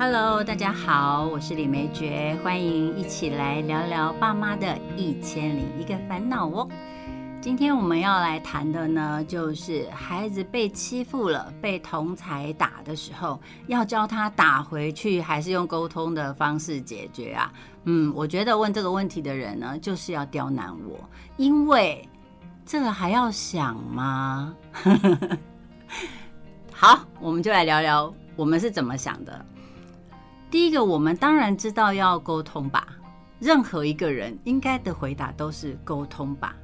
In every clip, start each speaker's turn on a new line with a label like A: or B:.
A: Hello，大家好，我是李梅珏，欢迎一起来聊聊爸妈的一千零一个烦恼哦。今天我们要来谈的呢，就是孩子被欺负了、被同才打的时候，要教他打回去，还是用沟通的方式解决啊？嗯，我觉得问这个问题的人呢，就是要刁难我，因为这个还要想吗？好，我们就来聊聊我们是怎么想的。第一个，我们当然知道要沟通吧。任何一个人应该的回答都是沟通吧。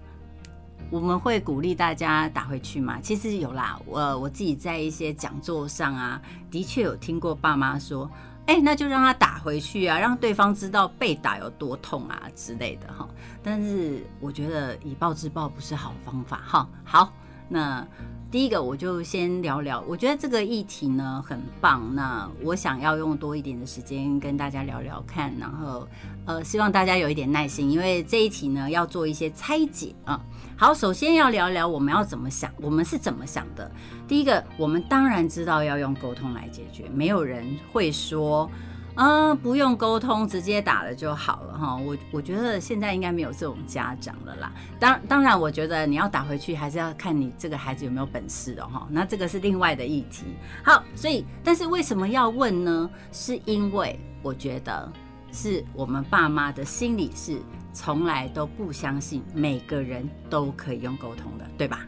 A: 我们会鼓励大家打回去吗？其实有啦，我我自己在一些讲座上啊，的确有听过爸妈说，哎，那就让他打回去啊，让对方知道被打有多痛啊之类的哈。但是我觉得以暴制暴不是好方法哈。好，那。第一个，我就先聊聊，我觉得这个议题呢很棒。那我想要用多一点的时间跟大家聊聊看，然后呃，希望大家有一点耐心，因为这一题呢要做一些拆解啊。好，首先要聊聊我们要怎么想，我们是怎么想的。第一个，我们当然知道要用沟通来解决，没有人会说。嗯，不用沟通，直接打了就好了哈。我我觉得现在应该没有这种家长了啦。当当然，我觉得你要打回去，还是要看你这个孩子有没有本事的哈。那这个是另外的议题。好，所以但是为什么要问呢？是因为我觉得是我们爸妈的心理是从来都不相信每个人都可以用沟通的，对吧？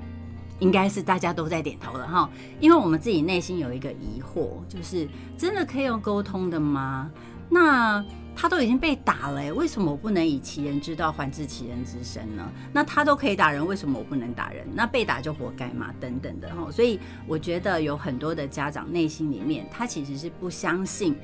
A: 应该是大家都在点头了哈，因为我们自己内心有一个疑惑，就是真的可以用沟通的吗？那他都已经被打了，为什么我不能以其人之道还治其人之身呢？那他都可以打人，为什么我不能打人？那被打就活该嘛？等等的哈，所以我觉得有很多的家长内心里面，他其实是不相信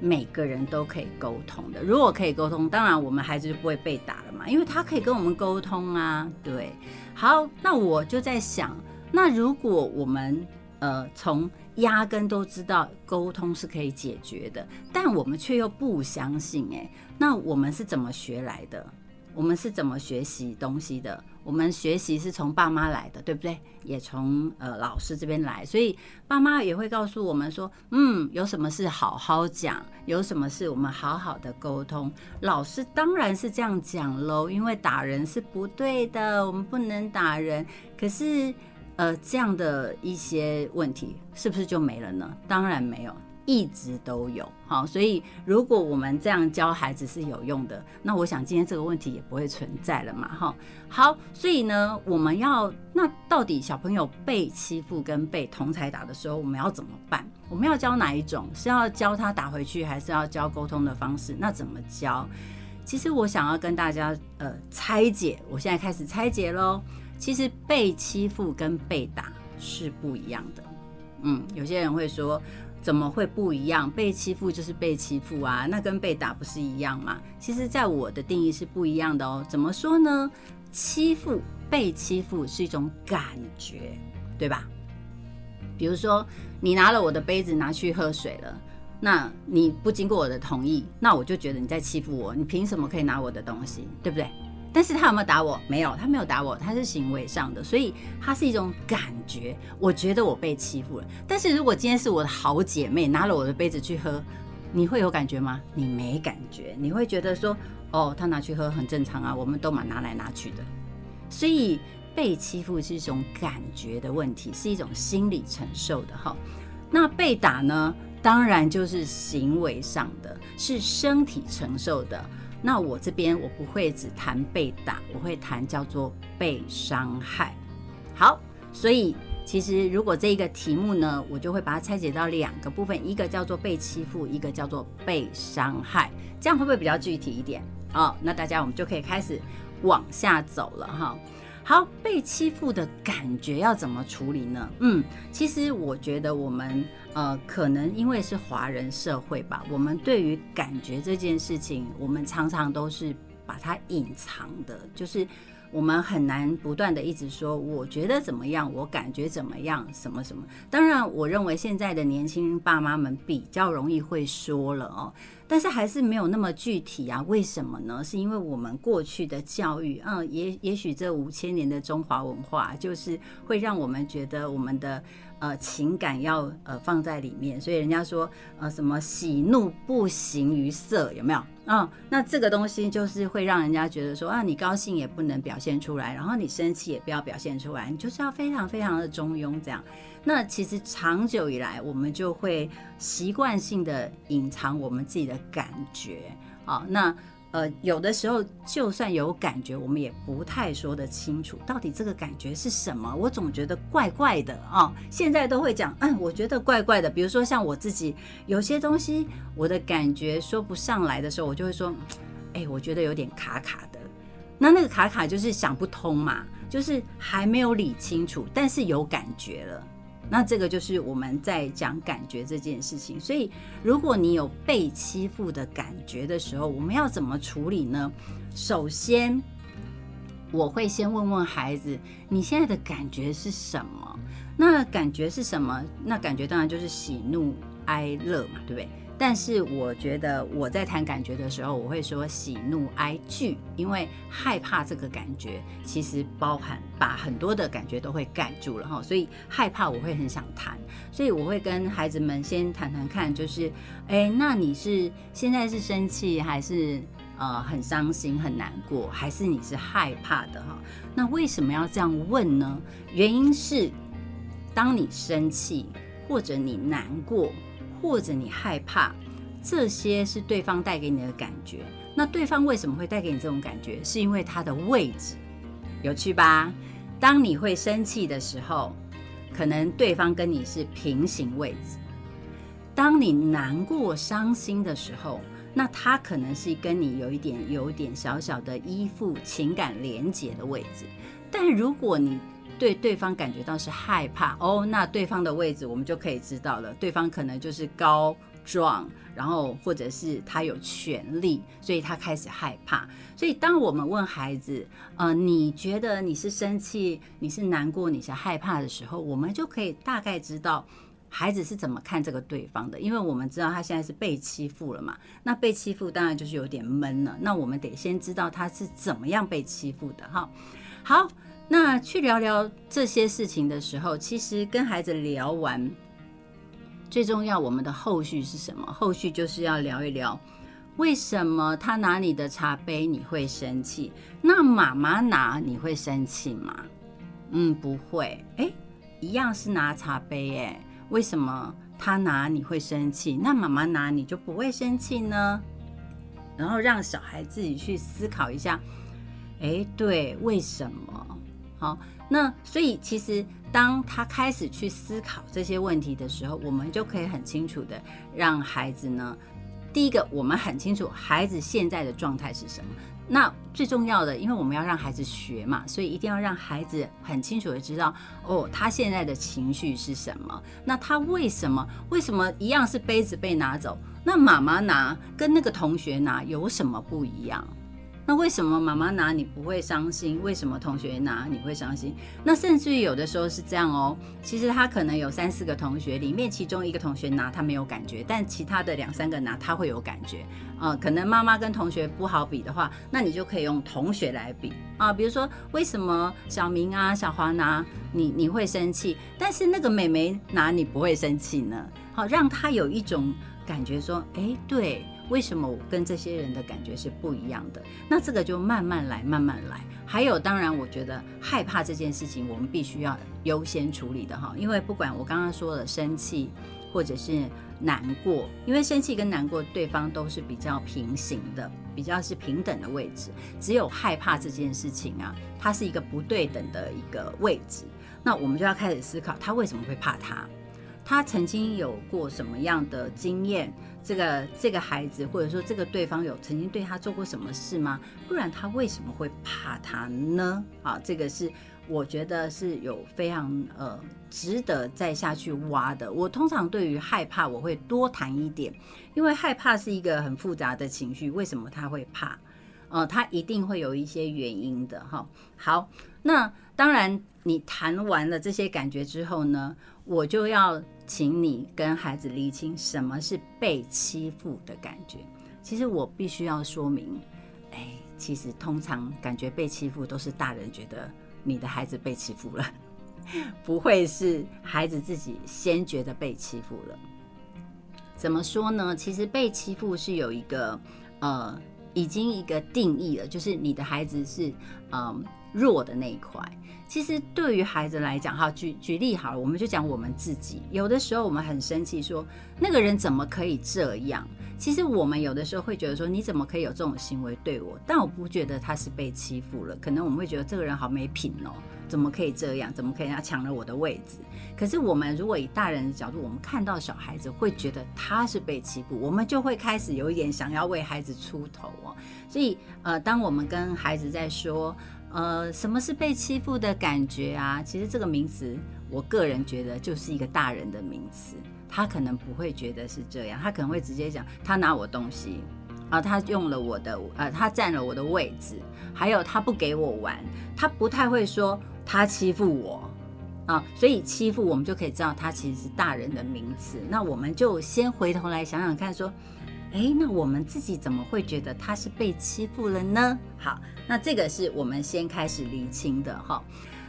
A: 每个人都可以沟通的。如果可以沟通，当然我们孩子就不会被打了嘛，因为他可以跟我们沟通啊，对。好，那我就在想，那如果我们呃从压根都知道沟通是可以解决的，但我们却又不相信，诶，那我们是怎么学来的？我们是怎么学习东西的？我们学习是从爸妈来的，对不对？也从呃老师这边来，所以爸妈也会告诉我们说，嗯，有什么事好好讲，有什么事我们好好的沟通。老师当然是这样讲喽，因为打人是不对的，我们不能打人。可是呃这样的一些问题是不是就没了呢？当然没有。一直都有好，所以如果我们这样教孩子是有用的，那我想今天这个问题也不会存在了嘛，哈。好，所以呢，我们要那到底小朋友被欺负跟被同才打的时候，我们要怎么办？我们要教哪一种？是要教他打回去，还是要教沟通的方式？那怎么教？其实我想要跟大家呃拆解，我现在开始拆解喽。其实被欺负跟被打是不一样的。嗯，有些人会说。怎么会不一样？被欺负就是被欺负啊，那跟被打不是一样吗？其实，在我的定义是不一样的哦。怎么说呢？欺负、被欺负是一种感觉，对吧？比如说，你拿了我的杯子拿去喝水了，那你不经过我的同意，那我就觉得你在欺负我。你凭什么可以拿我的东西？对不对？但是他有没有打我？没有，他没有打我，他是行为上的，所以他是一种感觉。我觉得我被欺负了。但是如果今天是我的好姐妹拿了我的杯子去喝，你会有感觉吗？你没感觉，你会觉得说，哦，他拿去喝很正常啊，我们都蛮拿来拿去的。所以被欺负是一种感觉的问题，是一种心理承受的哈。那被打呢？当然就是行为上的，是身体承受的。那我这边我不会只谈被打，我会谈叫做被伤害。好，所以其实如果这一个题目呢，我就会把它拆解到两个部分，一个叫做被欺负，一个叫做被伤害。这样会不会比较具体一点？哦，那大家我们就可以开始往下走了哈。好，被欺负的感觉要怎么处理呢？嗯，其实我觉得我们呃，可能因为是华人社会吧，我们对于感觉这件事情，我们常常都是把它隐藏的，就是我们很难不断的一直说，我觉得怎么样，我感觉怎么样，什么什么。当然，我认为现在的年轻爸妈们比较容易会说了哦。但是还是没有那么具体啊？为什么呢？是因为我们过去的教育，嗯，也也许这五千年的中华文化，就是会让我们觉得我们的呃情感要呃放在里面，所以人家说呃什么喜怒不形于色，有没有？啊，那这个东西就是会让人家觉得说啊，你高兴也不能表现出来，然后你生气也不要表现出来，你就是要非常非常的中庸这样。那其实长久以来，我们就会习惯性的隐藏我们自己的感觉啊，那。呃，有的时候就算有感觉，我们也不太说得清楚，到底这个感觉是什么。我总觉得怪怪的啊。现在都会讲，嗯，我觉得怪怪的。比如说像我自己，有些东西我的感觉说不上来的时候，我就会说，哎，我觉得有点卡卡的。那那个卡卡就是想不通嘛，就是还没有理清楚，但是有感觉了。那这个就是我们在讲感觉这件事情，所以如果你有被欺负的感觉的时候，我们要怎么处理呢？首先，我会先问问孩子，你现在的感觉是什么？那感觉是什么？那感觉当然就是喜怒哀乐嘛，对不对？但是我觉得我在谈感觉的时候，我会说喜怒哀惧，因为害怕这个感觉其实包含把很多的感觉都会盖住了哈，所以害怕我会很想谈，所以我会跟孩子们先谈谈看，就是哎，那你是现在是生气还是呃很伤心很难过，还是你是害怕的哈？那为什么要这样问呢？原因是当你生气或者你难过。或者你害怕，这些是对方带给你的感觉。那对方为什么会带给你这种感觉？是因为他的位置有趣吧？当你会生气的时候，可能对方跟你是平行位置；当你难过、伤心的时候，那他可能是跟你有一点、有一点小小的依附、情感连结的位置。但如果你对对方感觉到是害怕哦，那对方的位置我们就可以知道了。对方可能就是高壮，然后或者是他有权利，所以他开始害怕。所以当我们问孩子，呃，你觉得你是生气，你是难过，你是害怕的时候，我们就可以大概知道孩子是怎么看这个对方的。因为我们知道他现在是被欺负了嘛，那被欺负当然就是有点闷了。那我们得先知道他是怎么样被欺负的哈。好。那去聊聊这些事情的时候，其实跟孩子聊完，最重要我们的后续是什么？后续就是要聊一聊，为什么他拿你的茶杯你会生气？那妈妈拿你会生气吗？嗯，不会。哎，一样是拿茶杯，哎，为什么他拿你会生气？那妈妈拿你就不会生气呢？然后让小孩自己去思考一下，哎，对，为什么？好，那所以其实当他开始去思考这些问题的时候，我们就可以很清楚的让孩子呢，第一个，我们很清楚孩子现在的状态是什么。那最重要的，因为我们要让孩子学嘛，所以一定要让孩子很清楚的知道，哦，他现在的情绪是什么。那他为什么为什么一样是杯子被拿走，那妈妈拿跟那个同学拿有什么不一样？那为什么妈妈拿你不会伤心？为什么同学拿你会伤心？那甚至于有的时候是这样哦。其实他可能有三四个同学，里面其中一个同学拿他没有感觉，但其他的两三个拿他会有感觉。啊，可能妈妈跟同学不好比的话，那你就可以用同学来比啊。比如说，为什么小明啊、小华拿你你会生气，但是那个美眉拿你不会生气呢？好，让他有一种感觉说，哎，对。为什么我跟这些人的感觉是不一样的？那这个就慢慢来，慢慢来。还有，当然，我觉得害怕这件事情，我们必须要优先处理的哈。因为不管我刚刚说的生气，或者是难过，因为生气跟难过对方都是比较平行的，比较是平等的位置。只有害怕这件事情啊，它是一个不对等的一个位置。那我们就要开始思考，他为什么会怕他？他曾经有过什么样的经验？这个这个孩子，或者说这个对方有曾经对他做过什么事吗？不然他为什么会怕他呢？啊，这个是我觉得是有非常呃值得再下去挖的。我通常对于害怕，我会多谈一点，因为害怕是一个很复杂的情绪。为什么他会怕？呃，他一定会有一些原因的哈。好，那当然你谈完了这些感觉之后呢？我就要请你跟孩子厘清什么是被欺负的感觉。其实我必须要说明，哎，其实通常感觉被欺负都是大人觉得你的孩子被欺负了，不会是孩子自己先觉得被欺负了。怎么说呢？其实被欺负是有一个呃，已经一个定义了，就是你的孩子是嗯弱的那一块。其实对于孩子来讲，哈，举举例好了，我们就讲我们自己。有的时候我们很生气，说那个人怎么可以这样？其实我们有的时候会觉得说，你怎么可以有这种行为对我？但我不觉得他是被欺负了，可能我们会觉得这个人好没品哦，怎么可以这样？怎么可以他抢了我的位置？可是我们如果以大人的角度，我们看到小孩子会觉得他是被欺负，我们就会开始有一点想要为孩子出头哦。所以呃，当我们跟孩子在说。呃，什么是被欺负的感觉啊？其实这个名词，我个人觉得就是一个大人的名词。他可能不会觉得是这样，他可能会直接讲他拿我东西啊，他用了我的，呃，他占了我的位置，还有他不给我玩，他不太会说他欺负我啊。所以欺负我们就可以知道，他其实是大人的名词。那我们就先回头来想想看，说。哎，那我们自己怎么会觉得他是被欺负了呢？好，那这个是我们先开始厘清的哈。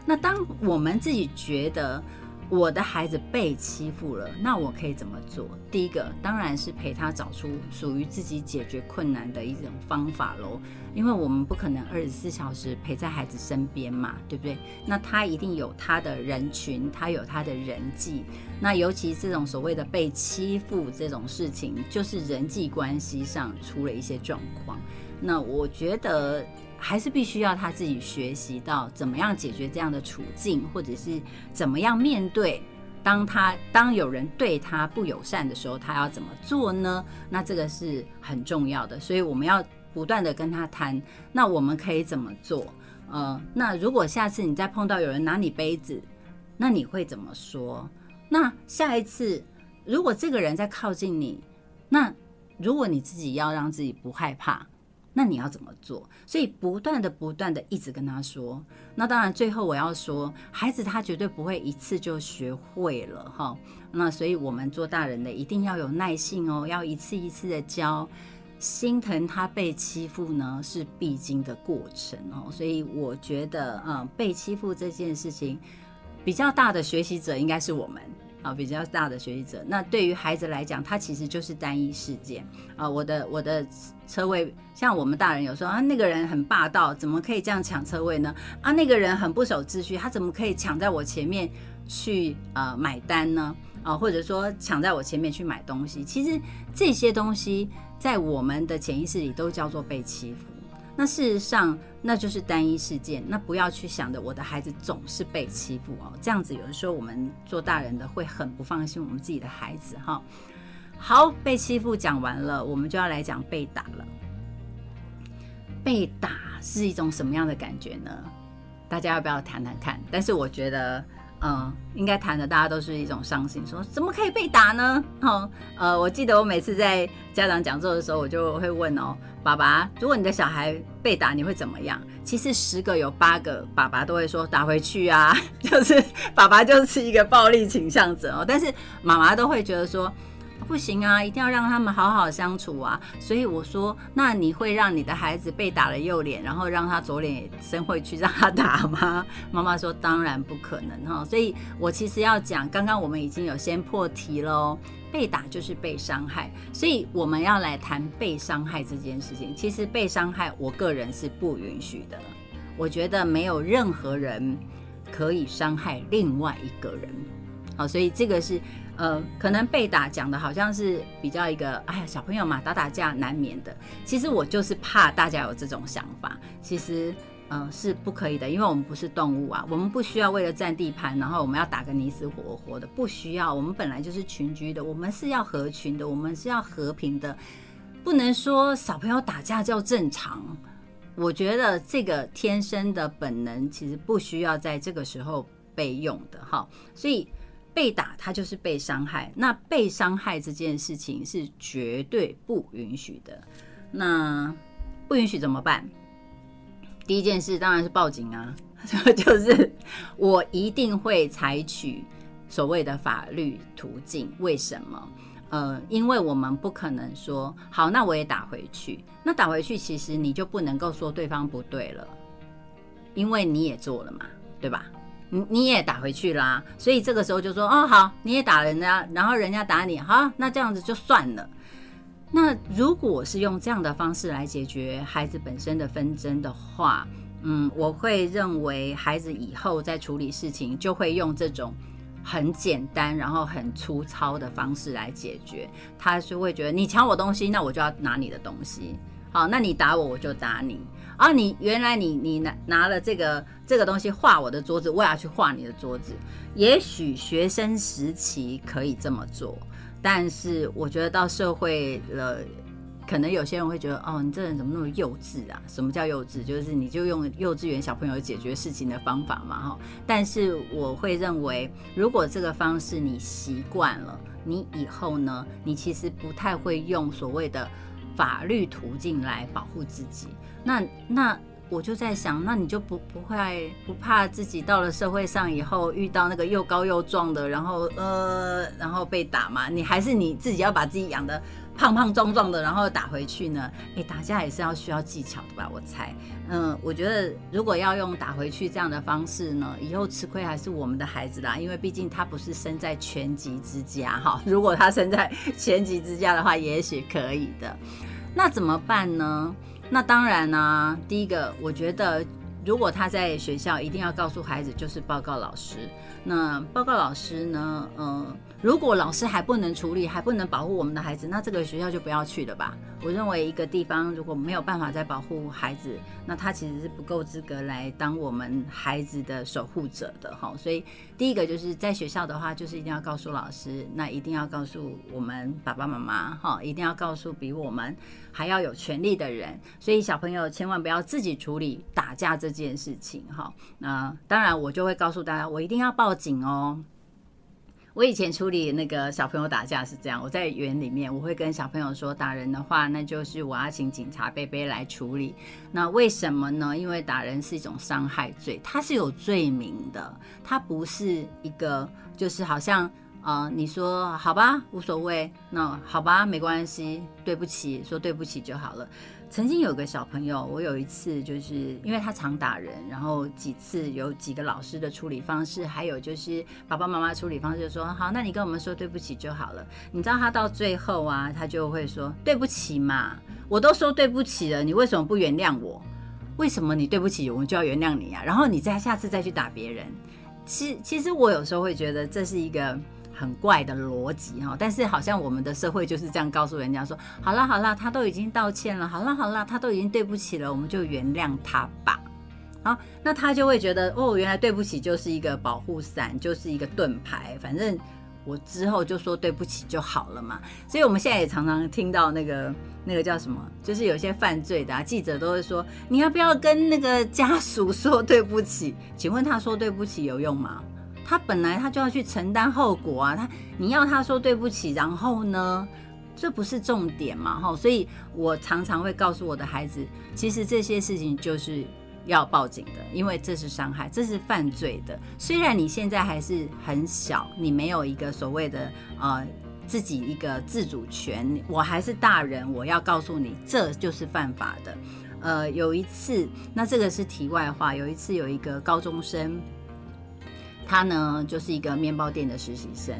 A: 那当我们自己觉得我的孩子被欺负了，那我可以怎么做？第一个当然是陪他找出属于自己解决困难的一种方法喽。因为我们不可能二十四小时陪在孩子身边嘛，对不对？那他一定有他的人群，他有他的人际。那尤其这种所谓的被欺负这种事情，就是人际关系上出了一些状况。那我觉得还是必须要他自己学习到怎么样解决这样的处境，或者是怎么样面对当他当有人对他不友善的时候，他要怎么做呢？那这个是很重要的，所以我们要。不断的跟他谈，那我们可以怎么做？呃，那如果下次你再碰到有人拿你杯子，那你会怎么说？那下一次如果这个人在靠近你，那如果你自己要让自己不害怕，那你要怎么做？所以不断的、不断的一直跟他说。那当然，最后我要说，孩子他绝对不会一次就学会了哈。那所以我们做大人的一定要有耐性哦，要一次一次的教。心疼他被欺负呢，是必经的过程哦，所以我觉得，嗯，被欺负这件事情，比较大的学习者应该是我们啊，比较大的学习者。那对于孩子来讲，他其实就是单一事件啊。我的我的车位，像我们大人有时候啊，那个人很霸道，怎么可以这样抢车位呢？啊，那个人很不守秩序，他怎么可以抢在我前面去呃买单呢？啊，或者说抢在我前面去买东西？其实这些东西。在我们的潜意识里都叫做被欺负，那事实上那就是单一事件，那不要去想着，我的孩子总是被欺负哦，这样子有的时候我们做大人的会很不放心我们自己的孩子哈。好，被欺负讲完了，我们就要来讲被打了。被打是一种什么样的感觉呢？大家要不要谈谈看？但是我觉得。嗯，应该谈的大家都是一种伤心，说怎么可以被打呢？哦，呃，我记得我每次在家长讲座的时候，我就会问哦，爸爸，如果你的小孩被打，你会怎么样？其实十个有八个爸爸都会说打回去啊，就是爸爸就是一个暴力倾向者哦，但是妈妈都会觉得说。不行啊，一定要让他们好好相处啊！所以我说，那你会让你的孩子被打了右脸，然后让他左脸也伸回去让他打吗？妈妈说，当然不可能哈。所以我其实要讲，刚刚我们已经有先破题喽，被打就是被伤害，所以我们要来谈被伤害这件事情。其实被伤害，我个人是不允许的。我觉得没有任何人可以伤害另外一个人。好，所以这个是。呃，可能被打讲的好像是比较一个，哎呀，小朋友嘛，打打架难免的。其实我就是怕大家有这种想法，其实，嗯，是不可以的，因为我们不是动物啊，我们不需要为了占地盘，然后我们要打个你死我活的，不需要。我们本来就是群居的，我们是要合群的，我们是要和平的，不能说小朋友打架叫正常。我觉得这个天生的本能其实不需要在这个时候被用的哈，所以。被打，他就是被伤害。那被伤害这件事情是绝对不允许的。那不允许怎么办？第一件事当然是报警啊，就是我一定会采取所谓的法律途径。为什么？呃，因为我们不可能说好，那我也打回去。那打回去，其实你就不能够说对方不对了，因为你也做了嘛，对吧？你你也打回去啦，所以这个时候就说哦好，你也打人家，然后人家打你，好，那这样子就算了。那如果是用这样的方式来解决孩子本身的纷争的话，嗯，我会认为孩子以后在处理事情就会用这种很简单然后很粗糙的方式来解决，他就会觉得你抢我东西，那我就要拿你的东西，好，那你打我我就打你。啊，你原来你你拿拿了这个这个东西画我的桌子，我也要去画你的桌子。也许学生时期可以这么做，但是我觉得到社会了，可能有些人会觉得，哦，你这人怎么那么幼稚啊？什么叫幼稚？就是你就用幼稚园小朋友解决事情的方法嘛，哈。但是我会认为，如果这个方式你习惯了，你以后呢，你其实不太会用所谓的。法律途径来保护自己，那那我就在想，那你就不不会不怕自己到了社会上以后遇到那个又高又壮的，然后呃，然后被打嘛？你还是你自己要把自己养的胖胖壮壮的，然后打回去呢？哎，打架也是要需要技巧的吧？我猜，嗯，我觉得如果要用打回去这样的方式呢，以后吃亏还是我们的孩子啦，因为毕竟他不是生在全级之家哈。如果他生在全级之家的话，也许可以的。那怎么办呢？那当然呢，第一个，我觉得如果他在学校，一定要告诉孩子，就是报告老师。那报告老师呢？嗯。如果老师还不能处理，还不能保护我们的孩子，那这个学校就不要去了吧。我认为一个地方如果没有办法再保护孩子，那他其实是不够资格来当我们孩子的守护者的哈。所以第一个就是在学校的话，就是一定要告诉老师，那一定要告诉我们爸爸妈妈哈，一定要告诉比我们还要有权利的人。所以小朋友千万不要自己处理打架这件事情哈。那当然我就会告诉大家，我一定要报警哦。我以前处理那个小朋友打架是这样，我在园里面，我会跟小朋友说，打人的话，那就是我要请警察贝贝来处理。那为什么呢？因为打人是一种伤害罪，它是有罪名的，它不是一个就是好像啊，你说好吧，无所谓，那好吧，没关系，对不起，说对不起就好了。曾经有个小朋友，我有一次就是因为他常打人，然后几次有几个老师的处理方式，还有就是爸爸妈妈处理方式，说好，那你跟我们说对不起就好了。你知道他到最后啊，他就会说对不起嘛，我都说对不起了，你为什么不原谅我？为什么你对不起我就要原谅你啊？然后你再下次再去打别人，其其实我有时候会觉得这是一个。很怪的逻辑哈，但是好像我们的社会就是这样告诉人家说：好了好了，他都已经道歉了，好了好了，他都已经对不起了，我们就原谅他吧。好，那他就会觉得哦，原来对不起就是一个保护伞，就是一个盾牌，反正我之后就说对不起就好了嘛。所以我们现在也常常听到那个那个叫什么，就是有些犯罪的记者都会说：你要不要跟那个家属说对不起？请问他说对不起有用吗？他本来他就要去承担后果啊，他你要他说对不起，然后呢，这不是重点嘛，哈，所以我常常会告诉我的孩子，其实这些事情就是要报警的，因为这是伤害，这是犯罪的。虽然你现在还是很小，你没有一个所谓的呃自己一个自主权，我还是大人，我要告诉你，这就是犯法的。呃，有一次，那这个是题外话，有一次有一个高中生。他呢，就是一个面包店的实习生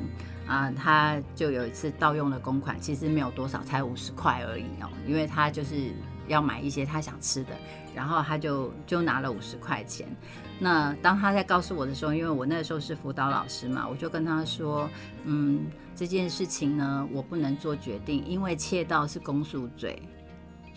A: 啊，他就有一次盗用了公款，其实没有多少，才五十块而已哦，因为他就是要买一些他想吃的，然后他就就拿了五十块钱。那当他在告诉我的时候，因为我那时候是辅导老师嘛，我就跟他说，嗯，这件事情呢，我不能做决定，因为窃盗是公诉罪。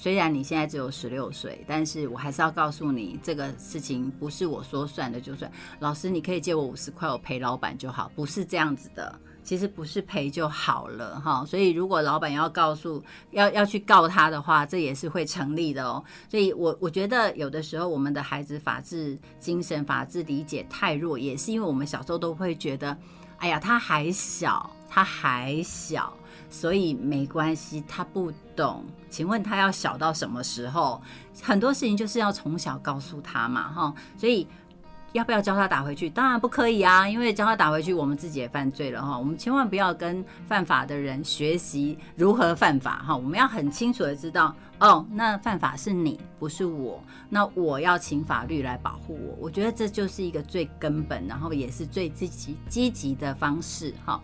A: 虽然你现在只有十六岁，但是我还是要告诉你，这个事情不是我说算的就算。老师，你可以借我五十块，我赔老板就好，不是这样子的。其实不是赔就好了哈。所以如果老板要告诉要要去告他的话，这也是会成立的哦。所以我我觉得有的时候我们的孩子法治精神、法治理解太弱，也是因为我们小时候都会觉得，哎呀，他还小，他还小。所以没关系，他不懂。请问他要小到什么时候？很多事情就是要从小告诉他嘛，哈。所以要不要教他打回去？当然不可以啊，因为教他打回去，我们自己也犯罪了哈。我们千万不要跟犯法的人学习如何犯法哈。我们要很清楚的知道，哦，那犯法是你，不是我。那我要请法律来保护我。我觉得这就是一个最根本，然后也是最积极积极的方式哈。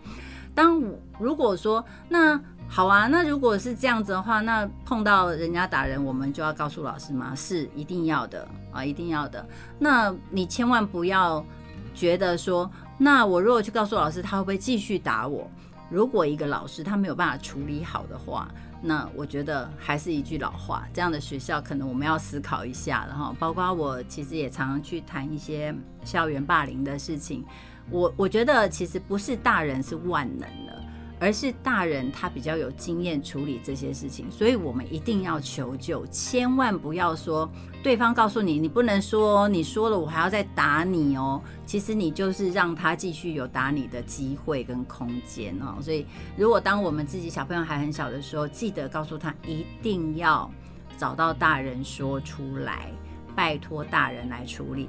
A: 当如果说那。好啊，那如果是这样子的话，那碰到人家打人，我们就要告诉老师吗？是一定要的啊，一定要的。那你千万不要觉得说，那我如果去告诉老师，他会不会继续打我？如果一个老师他没有办法处理好的话，那我觉得还是一句老话，这样的学校可能我们要思考一下了哈。包括我其实也常常去谈一些校园霸凌的事情，我我觉得其实不是大人是万能的。而是大人他比较有经验处理这些事情，所以我们一定要求救，千万不要说对方告诉你你不能说，你说了我还要再打你哦。其实你就是让他继续有打你的机会跟空间哦。所以如果当我们自己小朋友还很小的时候，记得告诉他一定要找到大人说出来，拜托大人来处理。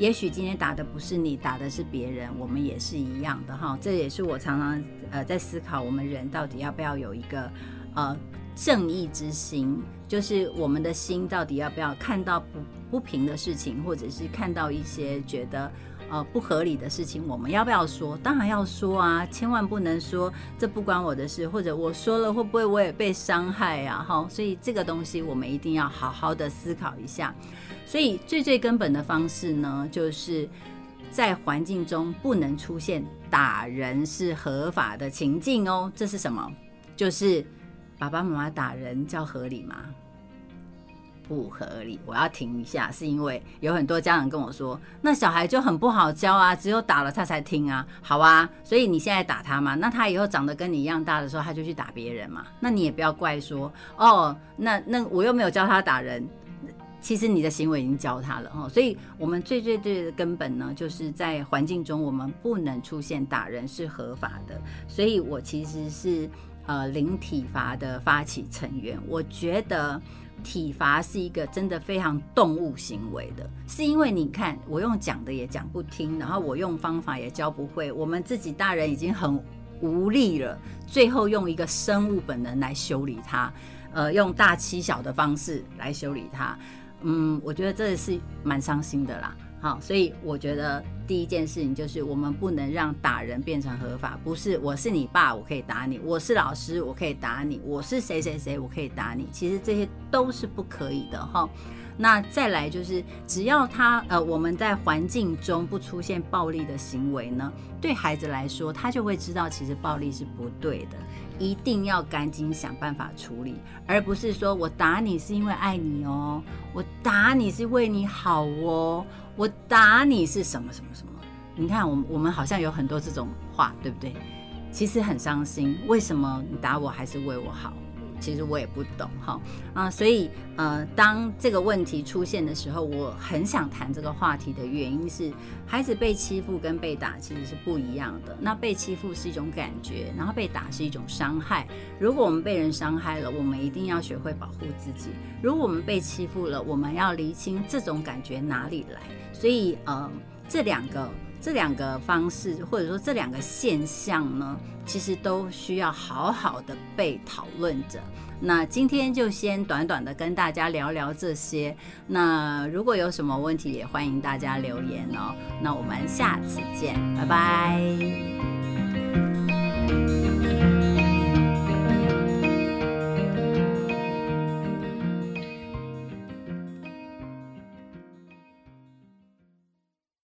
A: 也许今天打的不是你，打的是别人，我们也是一样的哈。这也是我常常呃在思考，我们人到底要不要有一个呃正义之心，就是我们的心到底要不要看到不不平的事情，或者是看到一些觉得呃不合理的事情，我们要不要说？当然要说啊，千万不能说这不关我的事，或者我说了会不会我也被伤害呀？哈，所以这个东西我们一定要好好的思考一下。所以最最根本的方式呢，就是在环境中不能出现打人是合法的情境哦。这是什么？就是爸爸妈妈打人叫合理吗？不合理。我要停一下，是因为有很多家长跟我说，那小孩就很不好教啊，只有打了他才听啊。好啊，所以你现在打他嘛，那他以后长得跟你一样大的时候，他就去打别人嘛。那你也不要怪说，哦，那那我又没有教他打人。其实你的行为已经教他了哈，所以我们最最最的根本呢，就是在环境中我们不能出现打人是合法的。所以我其实是呃零体罚的发起成员。我觉得体罚是一个真的非常动物行为的，是因为你看我用讲的也讲不听，然后我用方法也教不会，我们自己大人已经很无力了，最后用一个生物本能来修理他，呃，用大欺小的方式来修理他。嗯，我觉得这是蛮伤心的啦。好，所以我觉得第一件事情就是我们不能让打人变成合法。不是我是你爸，我可以打你；我是老师，我可以打你；我是谁谁谁，我可以打你。其实这些都是不可以的哈。那再来就是，只要他呃我们在环境中不出现暴力的行为呢，对孩子来说，他就会知道其实暴力是不对的。一定要赶紧想办法处理，而不是说我打你是因为爱你哦，我打你是为你好哦，我打你是什么什么什么？你看，我我们好像有很多这种话，对不对？其实很伤心，为什么你打我还是为我好？其实我也不懂哈啊，所以呃，当这个问题出现的时候，我很想谈这个话题的原因是，孩子被欺负跟被打其实是不一样的。那被欺负是一种感觉，然后被打是一种伤害。如果我们被人伤害了，我们一定要学会保护自己；如果我们被欺负了，我们要厘清这种感觉哪里来。所以呃，这两个。这两个方式或者说这两个现象呢其实都需要好好的被讨论着。那今天就先短短的跟大家聊聊这些。那如果有什么问题也欢迎大家留言哦。那我们下次见拜拜。